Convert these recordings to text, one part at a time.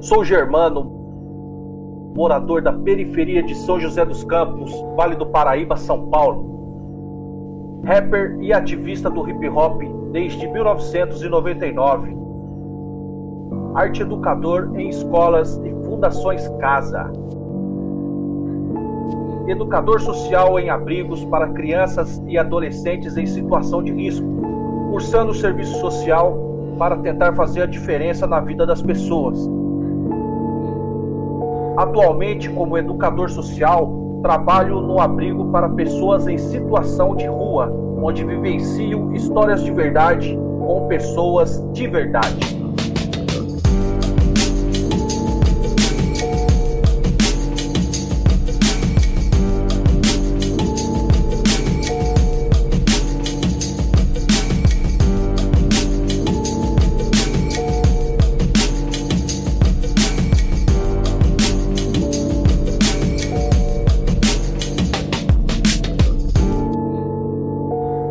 Sou Germano, morador da periferia de São José dos Campos, Vale do Paraíba, São Paulo. Rapper e ativista do hip hop desde 1999. Arte educador em escolas e fundações Casa. Educador social em abrigos para crianças e adolescentes em situação de risco, cursando serviço social para tentar fazer a diferença na vida das pessoas. Atualmente, como educador social, trabalho no abrigo para pessoas em situação de rua, onde vivencio histórias de verdade com pessoas de verdade.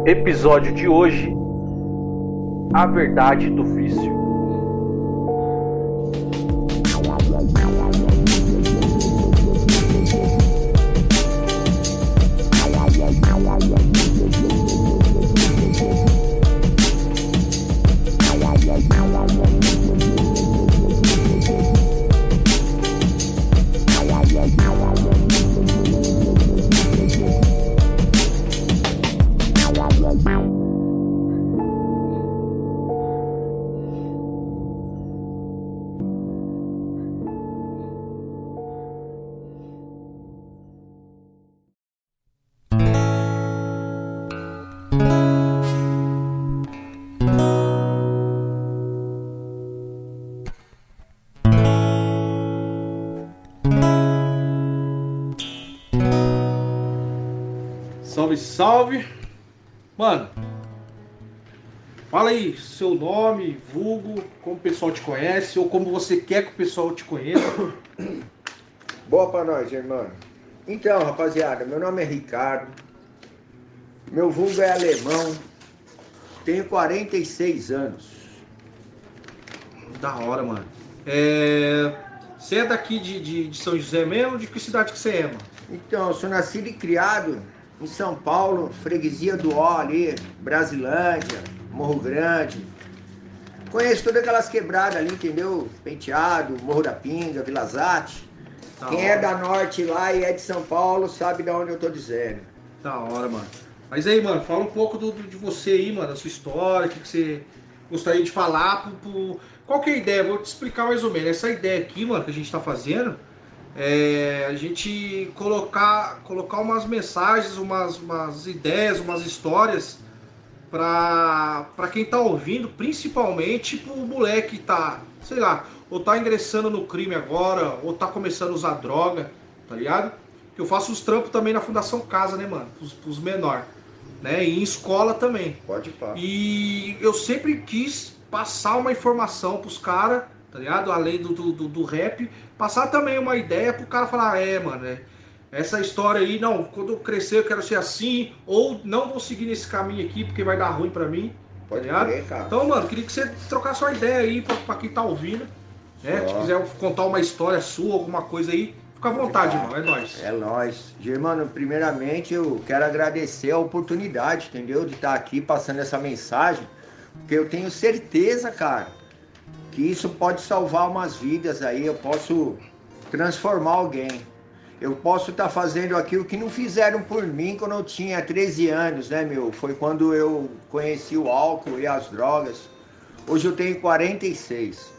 Episódio de hoje: A Verdade do Vício. Salve. Mano, fala aí seu nome, vulgo, como o pessoal te conhece ou como você quer que o pessoal te conheça. Boa pra nós, irmão. Então, rapaziada, meu nome é Ricardo. Meu vulgo é alemão. Tenho 46 anos. Da hora, mano. É... Você é daqui de, de, de São José mesmo? De que cidade que você é, mano? Então, eu sou nascido e criado em São Paulo, freguesia do Ó ali, Brasilândia, Morro Grande. Conheço todas aquelas quebradas ali, entendeu? Penteado, Morro da Pinga, Vila Zate. Da Quem hora. é da norte lá e é de São Paulo sabe de onde eu tô dizendo. Da hora, mano. Mas aí, mano, fala um pouco do, do- de você aí, mano, da sua história, o que, que você gostaria de falar. Pro, pro- Qual que é a ideia? Vou te explicar mais ou menos. Essa ideia aqui, mano, que a gente tá fazendo, é a gente colocar, colocar umas mensagens, umas, umas ideias, umas histórias pra, pra quem tá ouvindo, principalmente pro moleque que tá, sei lá, ou tá ingressando no crime agora, ou tá começando a usar droga, tá ligado? Que eu faço os trampos também na Fundação Casa, né, mano? Pros, pros menor. Né? E em escola também. Pode falar. E eu sempre quis passar uma informação pros caras, tá ligado? Além do, do, do- rap, passar também uma ideia pro cara falar, é, mano, é, essa história aí, não, quando eu crescer eu quero ser assim, ou não vou seguir nesse caminho aqui porque vai dar ruim pra mim. Pode ligado? crer, cara. Então, mano, queria que você trocasse uma ideia aí pra, pra quem tá ouvindo. Né? Se quiser contar uma história sua, alguma coisa aí, fica à vontade, irmão, é nóis. É nóis. Germano, primeiramente eu quero agradecer a oportunidade, entendeu? De estar aqui passando essa mensagem. Porque eu tenho certeza, cara, que isso pode salvar umas vidas aí. Eu posso transformar alguém. Eu posso estar fazendo aquilo que não fizeram por mim quando eu tinha 13 anos, né, meu? Foi quando eu conheci o álcool e as drogas. Hoje eu tenho 46.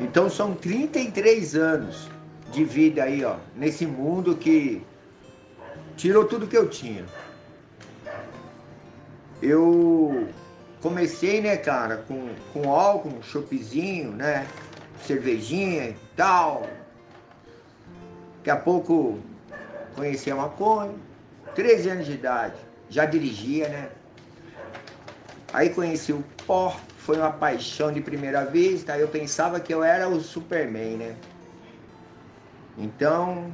Então são 33 anos de vida aí, ó, nesse mundo que tirou tudo que eu tinha. Eu comecei, né, cara, com, com álcool, choppzinho, né, cervejinha e tal. Daqui a pouco conheci a maconha, 13 anos de idade, já dirigia, né. Aí conheci o pó, foi uma paixão de primeira vista, eu pensava que eu era o Superman, né. Então,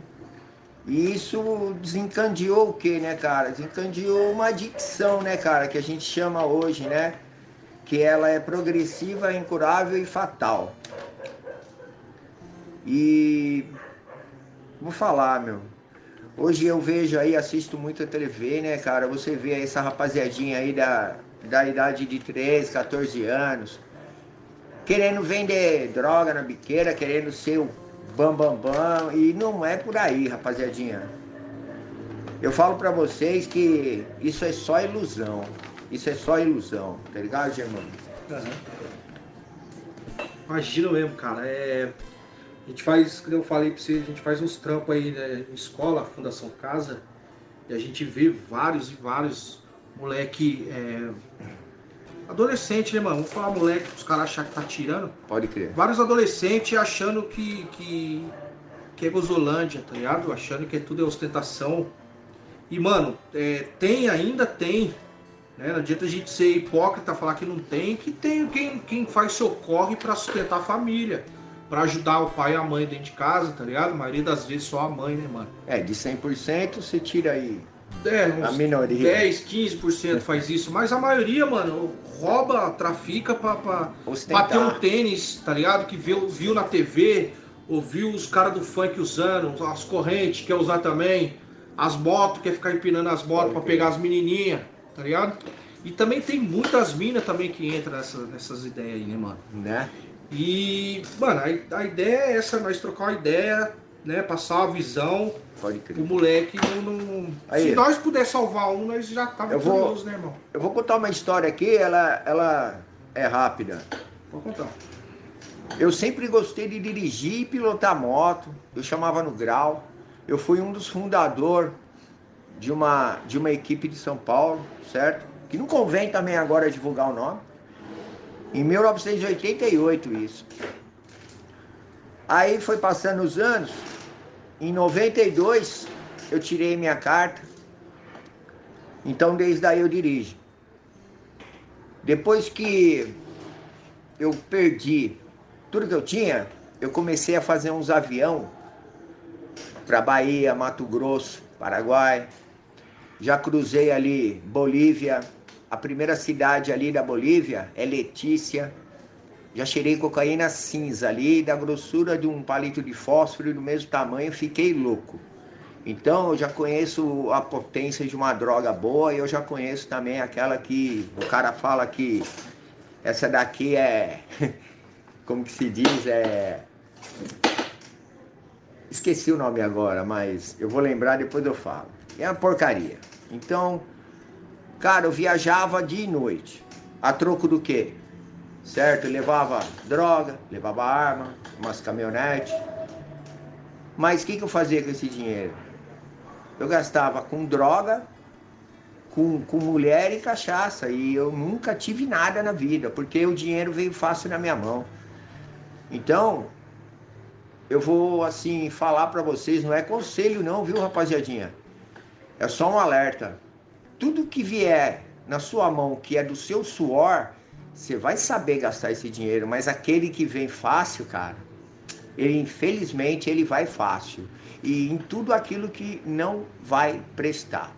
isso desencandeou o que, né, cara? Desencandeou uma adicção, né, cara, que a gente chama hoje, né? Que ela é progressiva, incurável e fatal. E vou falar, meu. Hoje eu vejo aí, assisto muito a TV, né, cara? Você vê essa rapaziadinha aí da, da idade de 13, 14 anos, querendo vender droga na biqueira, querendo ser o bambambam, bam, bam, e não é por aí, rapaziadinha. Eu falo pra vocês que isso é só ilusão. Isso é só ilusão, tá ligado, Germano? Uhum. Imagina mesmo, cara. É... A gente faz, como eu falei pra você, a gente faz uns trampos aí né, em escola, Fundação Casa, e a gente vê vários e vários moleque. É... Adolescente, né, mano? Vamos falar moleque, os caras acham que tá tirando. Pode crer. Vários adolescentes achando que, que, que é Gozolândia, tá ligado? Achando que tudo é ostentação. E, mano, é, tem, ainda tem. Né? Não adianta a gente ser hipócrita, falar que não tem, que tem quem, quem faz seu corre para sustentar a família. para ajudar o pai e a mãe dentro de casa, tá ligado? A maioria das vezes só a mãe, né, mano? É, de 100% você tira aí é, a minoria. 10, 15% faz isso, mas a maioria, mano, rouba, trafica pra, pra, pra ter um tênis, tá ligado? Que viu, viu na TV, ouviu os caras do funk usando, as correntes quer usar também as motos, quer ficar empinando as motos para pegar as menininhas, tá ligado? E também tem muitas minas também que entram nessa, nessas ideias aí, né, mano? Né? E, mano, a, a ideia é essa, nós trocar uma ideia, né? Passar uma visão. Pode crer. O moleque não. não... Aí, Se nós puder salvar um, nós já tá vitoriosos, né, irmão? Eu vou contar uma história aqui, ela, ela é rápida. Vou contar. Eu sempre gostei de dirigir e pilotar moto. Eu chamava no grau. Eu fui um dos fundadores de uma, de uma equipe de São Paulo, certo? Que não convém também agora divulgar o nome. Em 1988 isso. Aí foi passando os anos. Em 92 eu tirei minha carta. Então desde aí eu dirijo. Depois que eu perdi tudo que eu tinha, eu comecei a fazer uns avião para Bahia, Mato Grosso, Paraguai. Já cruzei ali Bolívia. A primeira cidade ali da Bolívia é Letícia. Já cheirei cocaína cinza ali, da grossura de um palito de fósforo do mesmo tamanho, fiquei louco. Então eu já conheço a potência de uma droga boa e eu já conheço também aquela que o cara fala que essa daqui é, como que se diz, é Esqueci o nome agora, mas eu vou lembrar depois eu falo. É uma porcaria. Então, cara, eu viajava dia e noite. A troco do quê? Certo? Eu levava droga, levava arma, umas caminhonetes. Mas o que, que eu fazia com esse dinheiro? Eu gastava com droga, com, com mulher e cachaça. E eu nunca tive nada na vida, porque o dinheiro veio fácil na minha mão. Então, eu vou assim falar para vocês, não é conselho não, viu, rapaziadinha? É só um alerta. Tudo que vier na sua mão que é do seu suor, você vai saber gastar esse dinheiro, mas aquele que vem fácil, cara, ele infelizmente ele vai fácil. E em tudo aquilo que não vai prestar,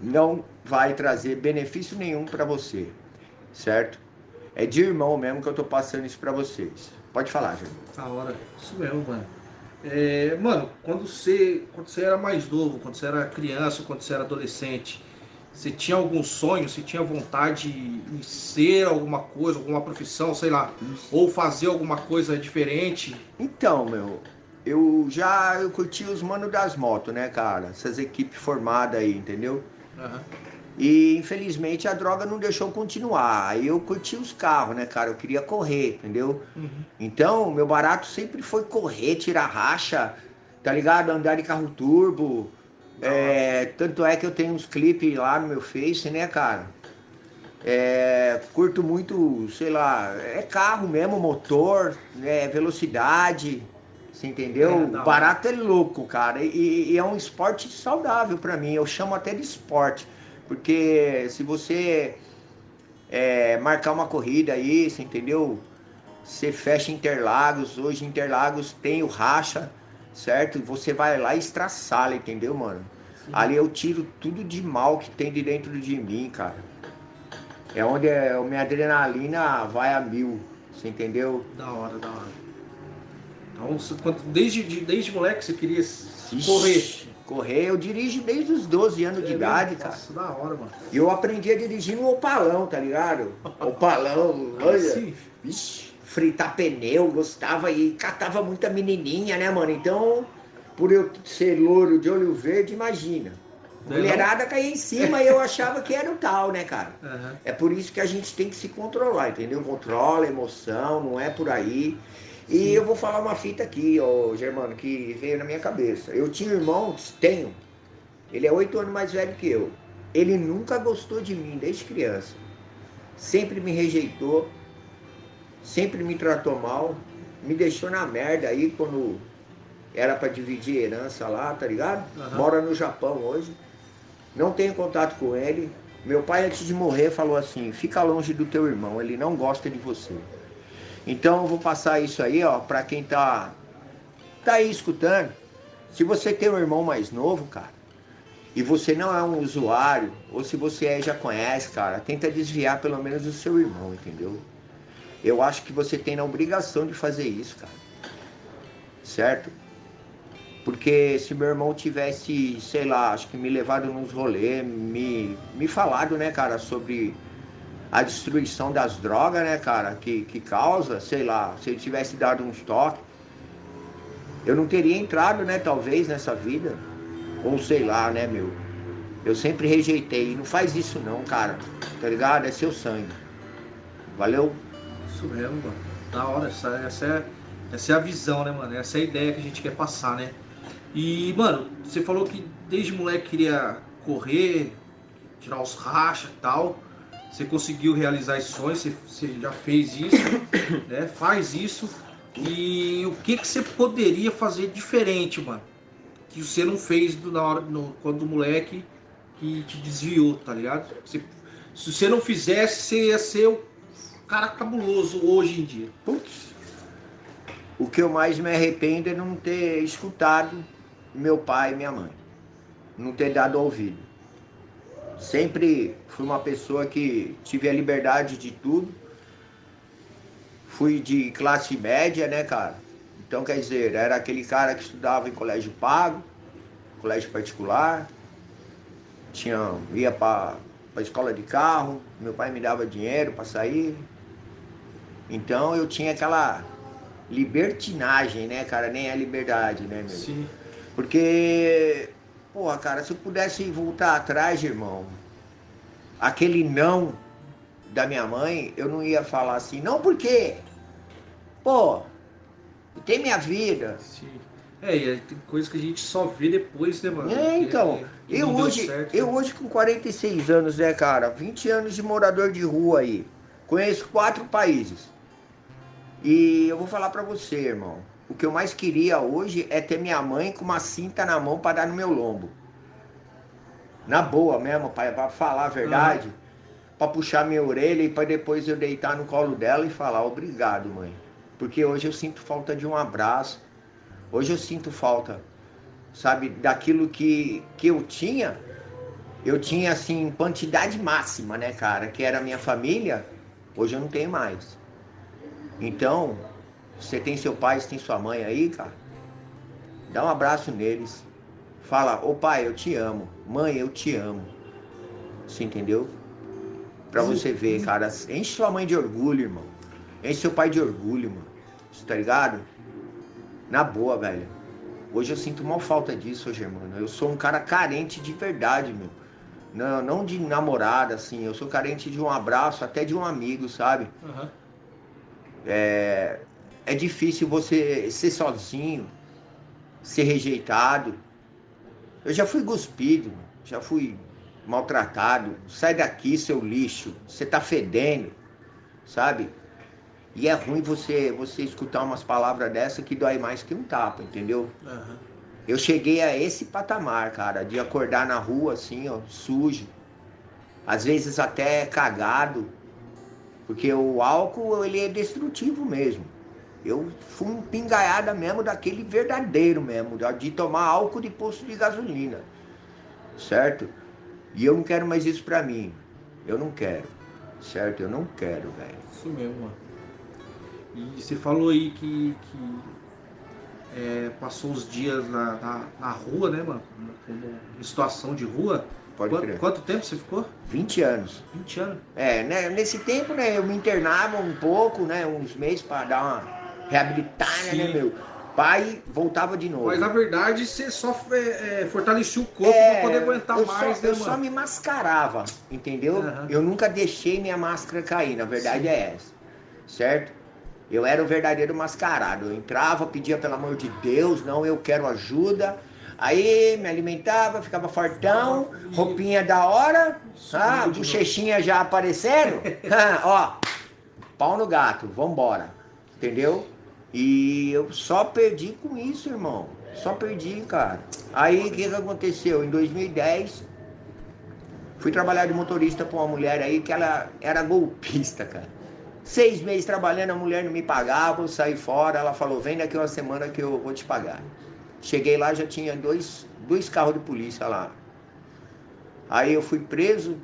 não vai trazer benefício nenhum para você, certo? É de irmão mesmo que eu tô passando isso para vocês. Pode falar, Júlio. A hora. Isso mesmo, mano. É, mano, quando você, quando você era mais novo, quando você era criança, quando você era adolescente, você tinha algum sonho, você tinha vontade em ser alguma coisa, alguma profissão, sei lá, ou fazer alguma coisa diferente? Então, meu, eu já eu curti os manos das motos, né, cara? Essas equipes formadas aí, entendeu? Uhum. E infelizmente a droga não deixou continuar. Aí eu curti os carros, né, cara? Eu queria correr, entendeu? Uhum. Então, meu barato sempre foi correr, tirar racha, tá ligado? Andar de carro turbo. É, tanto é que eu tenho uns clipes lá no meu Face, né, cara? É, curto muito, sei lá, é carro mesmo, motor, é, velocidade, você entendeu? É, o barato é louco, cara. E, e é um esporte saudável para mim. Eu chamo até de esporte. Porque se você é, marcar uma corrida aí, você entendeu? Você fecha Interlagos, hoje Interlagos tem o racha, certo? Você vai lá e estraçala, entendeu, mano? Sim. Ali eu tiro tudo de mal que tem de dentro de mim, cara. É onde a minha adrenalina vai a mil, você entendeu? Da hora, da hora. Então, desde, desde moleque você queria correr? Correr, eu dirijo desde os 12 anos é de idade, cara. Nossa, da hora, mano. E eu aprendi a dirigir no opalão, tá ligado? Opalão, olha. Sim. Vixe, fritar pneu, gostava e catava muita menininha, né, mano? Então, por eu ser louro de olho verde, imagina. Mulherada caía em cima e eu achava que era o tal, né, cara? Uhum. É por isso que a gente tem que se controlar, entendeu? Controla a emoção, não é por aí. E Sim. eu vou falar uma fita aqui, ó, Germano, que veio na minha cabeça. Eu tinha irmãos, tenho. Ele é oito anos mais velho que eu. Ele nunca gostou de mim desde criança. Sempre me rejeitou, sempre me tratou mal, me deixou na merda aí quando era para dividir herança lá, tá ligado? Uhum. Mora no Japão hoje não tenho contato com ele. Meu pai, antes de morrer, falou assim: fica longe do teu irmão, ele não gosta de você. Então eu vou passar isso aí, ó, para quem tá, tá aí escutando. Se você tem um irmão mais novo, cara, e você não é um usuário, ou se você é, já conhece, cara, tenta desviar pelo menos o seu irmão, entendeu? Eu acho que você tem a obrigação de fazer isso, cara. Certo? Porque se meu irmão tivesse, sei lá, acho que me levado nos rolês, me, me falado, né, cara, sobre a destruição das drogas, né, cara, que, que causa, sei lá, se ele tivesse dado um toques, eu não teria entrado, né, talvez, nessa vida. Ou sei lá, né, meu. Eu sempre rejeitei. Não faz isso não, cara. Tá ligado? É seu sangue. Valeu? Isso mesmo, mano. Da hora. Essa, essa, é, essa é a visão, né, mano? Essa é a ideia que a gente quer passar, né? E, mano, você falou que desde moleque queria correr, tirar os rachas e tal. Você conseguiu realizar esse sonho, você, você já fez isso, né? Faz isso. E o que, que você poderia fazer diferente, mano? Que você não fez na hora, no, quando o moleque que te desviou, tá ligado? Você, se você não fizesse, você ia ser o cara cabuloso hoje em dia. Putz. O que eu mais me arrependo é não ter escutado meu pai e minha mãe. Não ter dado ouvido. Sempre fui uma pessoa que tive a liberdade de tudo. Fui de classe média, né, cara? Então, quer dizer, era aquele cara que estudava em colégio pago, colégio particular. Tinha, ia para a escola de carro, meu pai me dava dinheiro para sair. Então eu tinha aquela libertinagem, né, cara? Nem a liberdade, né, meu? Sim. Porque, porra, cara, se eu pudesse voltar atrás, irmão, aquele não da minha mãe, eu não ia falar assim, não porque, pô, tem minha vida. Sim. É, e tem coisas que a gente só vê depois, né, mano? É, então. Que eu, hoje, certo, eu né? hoje com 46 anos, né, cara? 20 anos de morador de rua aí. Conheço quatro países. E eu vou falar pra você, irmão. O que eu mais queria hoje é ter minha mãe com uma cinta na mão para dar no meu lombo. Na boa mesmo, pai, para falar a verdade. Uhum. Para puxar minha orelha e para depois eu deitar no colo dela e falar obrigado, mãe. Porque hoje eu sinto falta de um abraço. Hoje eu sinto falta, sabe, daquilo que, que eu tinha. Eu tinha, assim, quantidade máxima, né, cara? Que era a minha família. Hoje eu não tenho mais. Então, você tem seu pai, você tem sua mãe aí, cara? Dá um abraço neles. Fala, ô pai, eu te amo. Mãe, eu te amo. Você entendeu? Pra você ver, cara. Enche sua mãe de orgulho, irmão. Enche seu pai de orgulho, mano. Você tá ligado? Na boa, velho. Hoje eu sinto mal falta disso, hoje, mano. Eu sou um cara carente de verdade, meu. Não, não de namorada, assim. Eu sou carente de um abraço, até de um amigo, sabe? Uhum. É, é difícil você ser sozinho, ser rejeitado. Eu já fui cuspido, já fui maltratado. Sai daqui, seu lixo. Você tá fedendo, sabe? E é ruim você você escutar umas palavras dessa que dói mais que um tapa, entendeu? Uhum. Eu cheguei a esse patamar, cara, de acordar na rua assim, ó, sujo. Às vezes até cagado. Porque o álcool, ele é destrutivo mesmo. Eu fui um pingaiada mesmo daquele verdadeiro mesmo, de tomar álcool de posto de gasolina. Certo? E eu não quero mais isso pra mim. Eu não quero. Certo? Eu não quero, velho. Isso mesmo, mano. E você falou aí que, que é, passou os dias na, na, na rua, né, mano? Em situação de rua. Pode quanto, crer. quanto tempo você ficou? 20 anos. 20 anos. É, né, nesse tempo, né, eu me internava um pouco, né, uns meses pra dar uma reabilitada, Sim. né, meu? Pai voltava de novo. Mas na verdade você só é, é, fortaleceu o corpo É, pra poder aguentar eu mais, só, né, eu mano? só me mascarava, entendeu? Aham. Eu nunca deixei minha máscara cair, na verdade Sim. é essa, certo? Eu era o verdadeiro mascarado. Eu entrava, pedia pelo amor de Deus, não, eu quero ajuda. Aí me alimentava, ficava fortão, roupinha da hora, ah, bochechinha já aparecendo. Ah, Ó, pau no gato, vambora. Entendeu? E eu só perdi com isso, irmão. Só perdi, cara. Aí o que, que aconteceu? Em 2010, fui trabalhar de motorista com uma mulher aí que ela era golpista, cara. Seis meses trabalhando, a mulher não me pagava, eu saí fora, ela falou, vem daqui uma semana que eu vou te pagar. Cheguei lá, já tinha dois, dois carros de polícia lá. Aí eu fui preso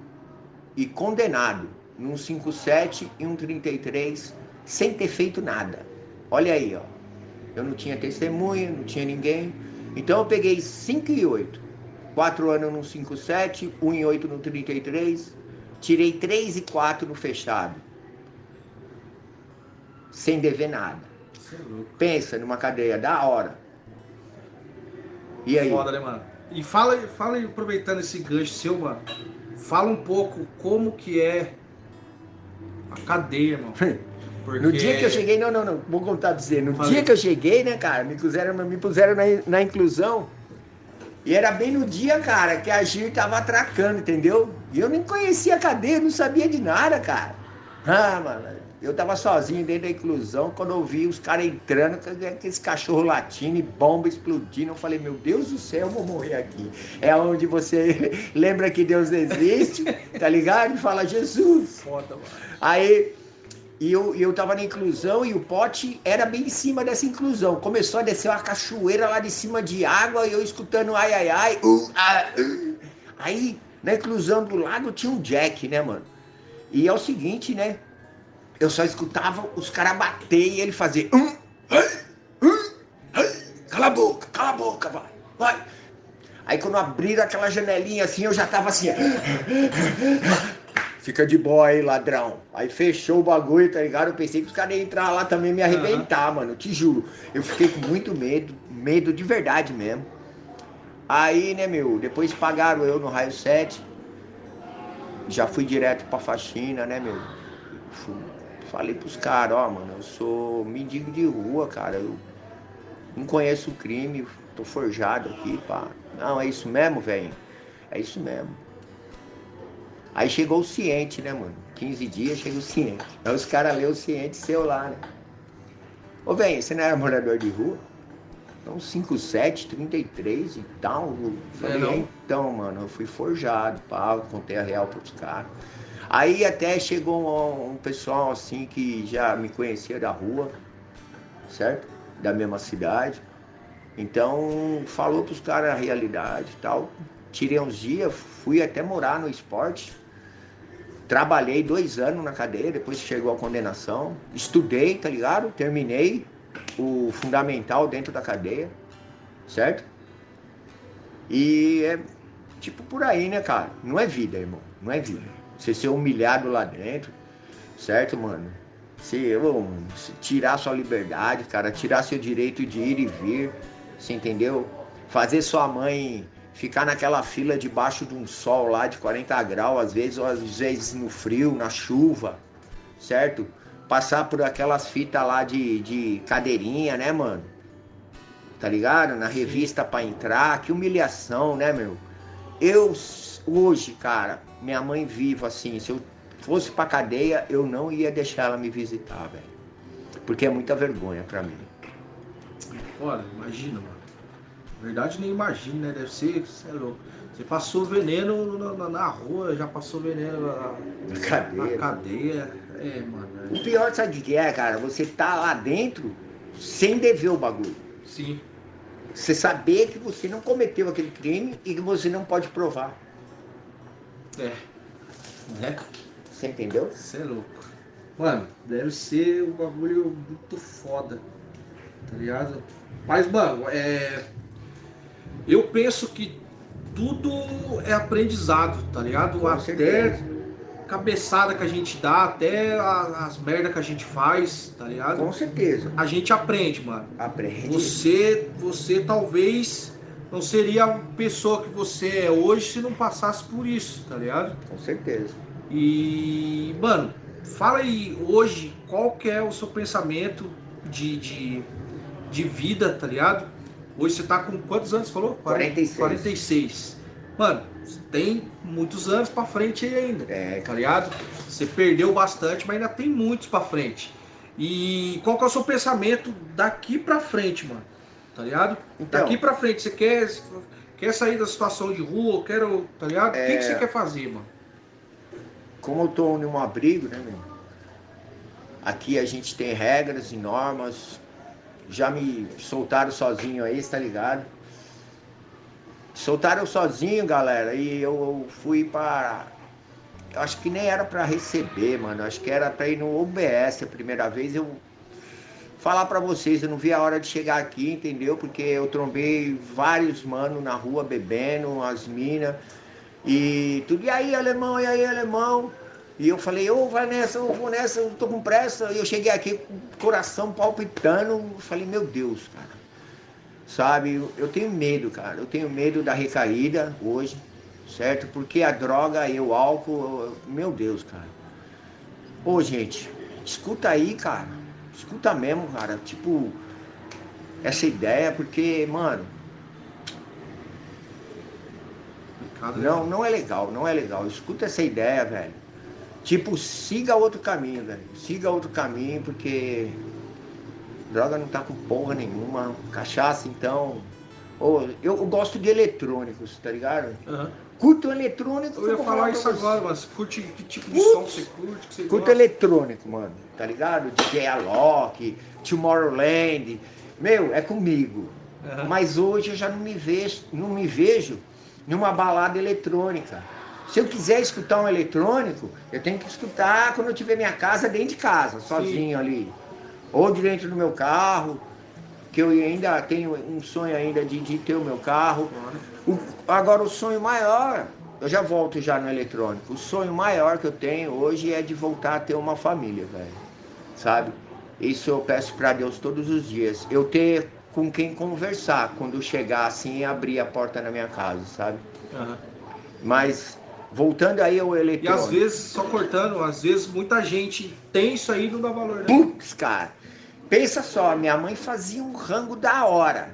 e condenado num 57 e um 33, sem ter feito nada. Olha aí, ó. Eu não tinha testemunha, não tinha ninguém. Então eu peguei 5 e 8. 4 anos no 57, 1 e 8 no 33. Tirei 3 e 4 no fechado. Sem dever nada. É. Pensa numa cadeia da hora. E aí? Foda, né, mano? E fala, fala aí, aproveitando esse gancho seu, mano. Fala um pouco como que é a cadeia, irmão. Porque... No dia que eu cheguei, não, não, não, vou contar pra você. No Fala dia que eu cheguei, né, cara, me puseram, me puseram na, na inclusão. E era bem no dia, cara, que a Gir tava atracando, entendeu? E eu nem conhecia a cadeia, não sabia de nada, cara. Ah, mano, eu tava sozinho dentro da inclusão, quando eu vi os caras entrando, aqueles cachorro latindo e bomba explodindo, eu falei, meu Deus do céu, eu vou morrer aqui. É onde você lembra que Deus existe, tá ligado? E fala, Jesus. Foda, mano. Aí, e eu, eu tava na inclusão e o pote era bem em cima dessa inclusão. Começou a descer uma cachoeira lá de cima de água e eu escutando ai, ai, ai. uh, ah, uh. Aí, na inclusão do lado tinha um jack, né, mano? E é o seguinte, né? Eu só escutava os caras bater e ele fazer. "Hum, cala a boca, cala a boca, vai, vai. Aí quando abriram aquela janelinha assim, eu já tava assim. Fica de boa aí, ladrão. Aí fechou o bagulho, tá ligado? Eu pensei que os caras iam entrar lá também e me arrebentar, mano. Te juro. Eu fiquei com muito medo, medo de verdade mesmo. Aí, né, meu, depois pagaram eu no raio 7. Já fui direto pra faxina, né, meu? Fui- falei pros caras, ó, mano, eu sou mendigo de rua, cara. Eu não conheço o crime, tô forjado aqui, pá. Não, é isso mesmo, velho? É isso mesmo. Aí chegou o ciente, né, mano? 15 dias chega o ciente. Aí os caras lêem o ciente seu lá, né? Ô, velho, você não era morador de rua? Então, 57, 33 e tal. Eu falei, É? "É, então, mano, eu fui forjado, pá, contei a real pros caras. Aí até chegou um, um pessoal assim que já me conhecia da rua, certo? Da mesma cidade. Então falou pros caras a realidade e tal. Tirei uns dias, fui até morar no esporte. Trabalhei dois anos na cadeia, depois chegou a condenação. Estudei, tá ligado? Terminei o fundamental dentro da cadeia, certo? E é tipo por aí, né, cara? Não é vida, irmão. Não é vida. Você ser humilhado lá dentro, certo, mano? Se, mano, se tirar sua liberdade, cara, tirar seu direito de ir e vir, você entendeu? Fazer sua mãe ficar naquela fila debaixo de um sol lá de 40 graus, às vezes, ou às vezes no frio, na chuva, certo? Passar por aquelas fitas lá de, de cadeirinha, né, mano? Tá ligado? Na revista pra entrar, que humilhação, né, meu? Eu, hoje, cara, minha mãe viva assim, se eu fosse pra cadeia, eu não ia deixar ela me visitar, velho. Porque é muita vergonha pra mim. Olha, imagina, mano. Verdade, nem imagina, né? Deve ser, você é louco. Você passou veneno na, na- na rua, já passou veneno na, Na na cadeia. cadeia. É, mano. O pior, sabe o que é, cara? Você tá lá dentro sem dever o bagulho. é- Sim. Você saber que você não cometeu aquele crime e que você não pode provar. É. Né? Você entendeu? Você é louco. Mano, deve ser um bagulho muito foda. Tá ligado? Mas, mano, é. Eu penso que tudo é aprendizado, tá ligado? Com até certeza. cabeçada que a gente dá, até as merda que a gente faz, tá ligado? Com certeza. A gente aprende, mano. Aprende. Você, você talvez não seria a pessoa que você é hoje se não passasse por isso, tá ligado? Com certeza. E, mano, fala aí hoje qual que é o seu pensamento de, de, de vida, tá ligado? Hoje você tá com quantos anos, falou? 46. 46. Mano, tem muitos anos pra frente aí ainda, É, tá ligado? Você perdeu bastante, mas ainda tem muitos pra frente. E qual que é o seu pensamento daqui pra frente, mano? Tá ligado? Então. Daqui pra frente, você quer, quer sair da situação de rua, quero, tá ligado? O que, É. que você quer fazer, mano? como eu tô num abrigo, né, meu? Aqui a gente tem regras e normas. Já me soltaram sozinho aí, tá ligado? Soltaram sozinho, galera, e eu fui para. Eu acho que nem era para receber, mano. Acho que era para ir no OBS a primeira vez. Eu falar para vocês, eu não vi a hora de chegar aqui, entendeu? Porque eu trombei vários mano na rua bebendo, as minas. E tudo, e aí, alemão, e aí, alemão? E eu falei, ô, vai nessa, eu vou nessa, eu tô com pressa. E eu cheguei aqui com o coração palpitando. Falei, meu Deus, cara. Sabe, eu, tenho medo, cara. Eu tenho medo da recaída hoje, certo? Porque a droga e o álcool, eu- meu Deus, cara. Ô, gente, escuta aí, cara. Escuta mesmo, cara. Tipo, essa ideia, porque, mano, Complicado, Não, não é legal, não é legal. Escuta essa ideia, velho. Tipo, siga outro caminho, velho. Siga outro caminho, porque droga não tá com porra nenhuma. Cachaça, então. Ô, eu, eu gosto de eletrônicos, tá ligado? Aham. Curto eletrônico. Eu ia vou falar isso você. agora, mas curte que tipo de Putz. som você curte, que você Curto gosta? eletrônico, mano. Tá ligado? DJ Alok, Tomorrowland. Meu, é comigo. Aham. Mas hoje eu já não me vejo, não me vejo numa balada eletrônica. Se eu quiser escutar um eletrônico, eu tenho que escutar quando eu tiver minha casa dentro de casa, sozinho ali. Ou de dentro do meu carro, que eu ainda tenho um sonho ainda de, de ter o meu carro. O- agora o sonho maior, eu já volto já no eletrônico. O sonho maior que eu tenho hoje é de voltar a ter uma família, velho. Sabe? Isso eu peço pra Deus todos os dias. Eu ter com quem conversar quando chegar assim e abrir a porta na minha casa, sabe? Aham. Mas voltando aí ao E eletrônico. às vezes, só cortando, às vezes muita gente tem isso aí e não dá valor, né? Putz, cara. Pensa só, minha mãe fazia um rango da hora.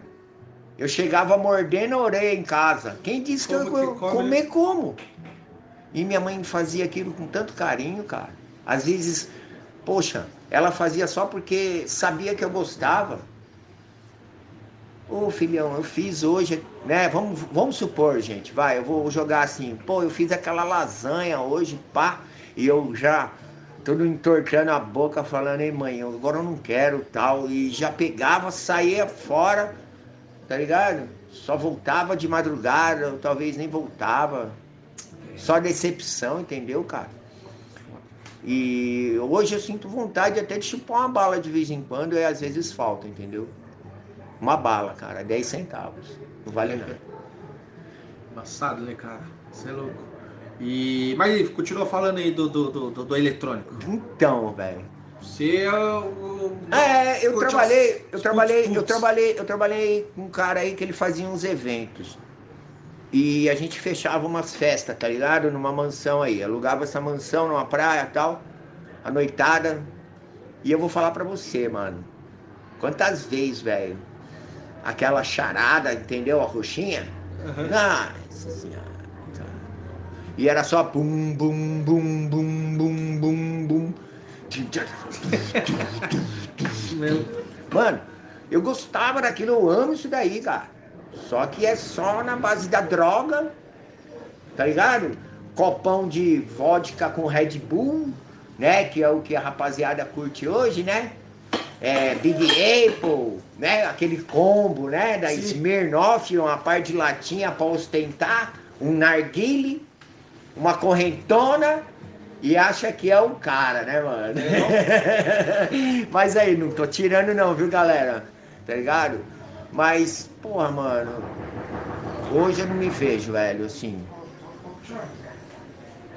Eu chegava mordendo a orelha em casa. Quem disse que eu Como que ia come, comer né? como? E minha mãe fazia aquilo com tanto carinho, cara. Às vezes, poxa, ela fazia só porque sabia que eu gostava. Ô filhão, eu fiz hoje, né? Vamos, vamos supor, gente, vai, eu vou jogar assim, pô, eu fiz aquela lasanha hoje, pá, e eu já todo entortando a boca, falando, ei mãe, agora eu não quero tal. E já pegava, saía fora, tá ligado? Só voltava de madrugada, ou talvez nem voltava. Só decepção, entendeu, cara? E hoje eu sinto vontade até de chupar uma bala de vez em quando, e às vezes falta, entendeu? Uma bala, cara, 10 centavos. Não vale nada. Embaçado, né, cara? Você é louco. E... Mas continua falando aí do, do, do, do- do eletrônico. Então, velho. Você é o. É, eu trabalhei, eu trabalhei, eu trabalhei, eu trabalhei com um cara aí que ele fazia uns eventos. E a gente fechava umas festas, tá ligado? Numa mansão aí. Alugava essa mansão numa praia e tal, à noitada. E eu vou falar pra você, mano. Quantas vezes, velho? Aquela charada, entendeu? A roxinha. Aham. Nossa senhora. cara. E era só bum, bum, bum, bum, bum, bum, bum. Mano, eu gostava daquilo, eu amo isso daí, cara. Só que é só na base da droga, tá ligado? Copão de vodka com Red Bull, né? Que é o que a rapaziada curte hoje, né? É, Big Apple, né? Aquele combo, né? Da Sim. Smirnoff, uma parte de latinha pra ostentar, um narguile, uma correntona e acha que é o cara, né, mano? Mas aí, não tô tirando não, viu, galera? tá ligado? Mas, porra, mano, hoje eu não me vejo, velho, assim.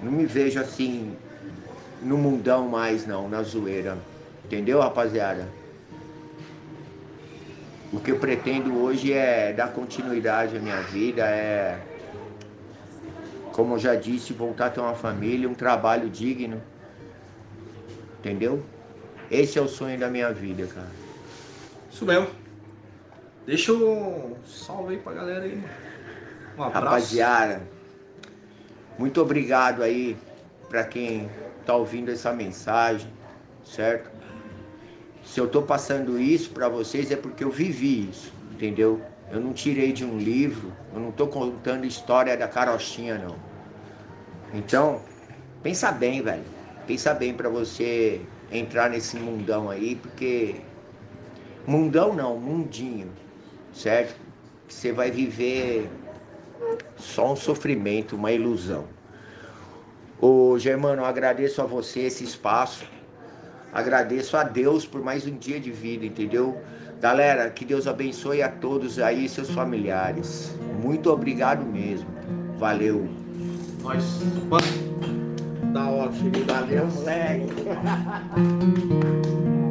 Não me vejo assim no mundão mais não, na zoeira. Entendeu, rapaziada? O que eu pretendo hoje é dar continuidade à minha vida, é como eu já disse, voltar a ter uma família, um trabalho digno. Entendeu? Esse é o sonho da minha vida, cara. Isso mesmo. Deixa um salve aí pra galera aí, mano. Um abraço. Rapaziada, muito obrigado aí pra quem tá ouvindo essa mensagem, certo? Se eu tô passando isso pra vocês é porque eu vivi isso, entendeu? Eu não tirei de um livro, eu não tô contando história da carochinha, não. Então, pensa bem, velho. Pensa bem pra você entrar nesse mundão aí, porque mundão não, mundinho, certo? Você vai viver só um sofrimento, uma ilusão. Ô Germano, eu agradeço a você esse espaço. Agradeço a Deus por mais um dia de vida, entendeu? Galera, que Deus abençoe a todos aí e seus familiares. Muito obrigado mesmo. Valeu. Nós. Da hora, cheguei. Valeu, moleque.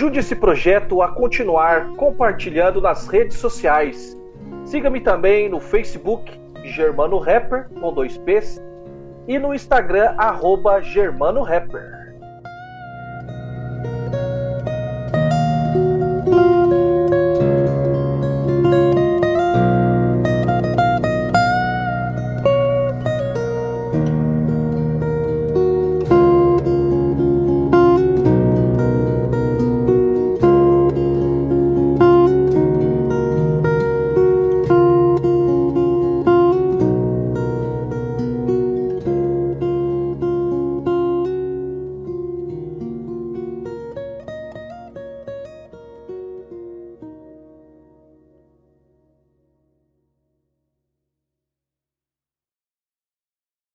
Ajude esse projeto a continuar compartilhando nas redes sociais. Siga-me também no Facebook, Germano Rapper, com dois P's, e no Instagram, arroba Germano Rapper.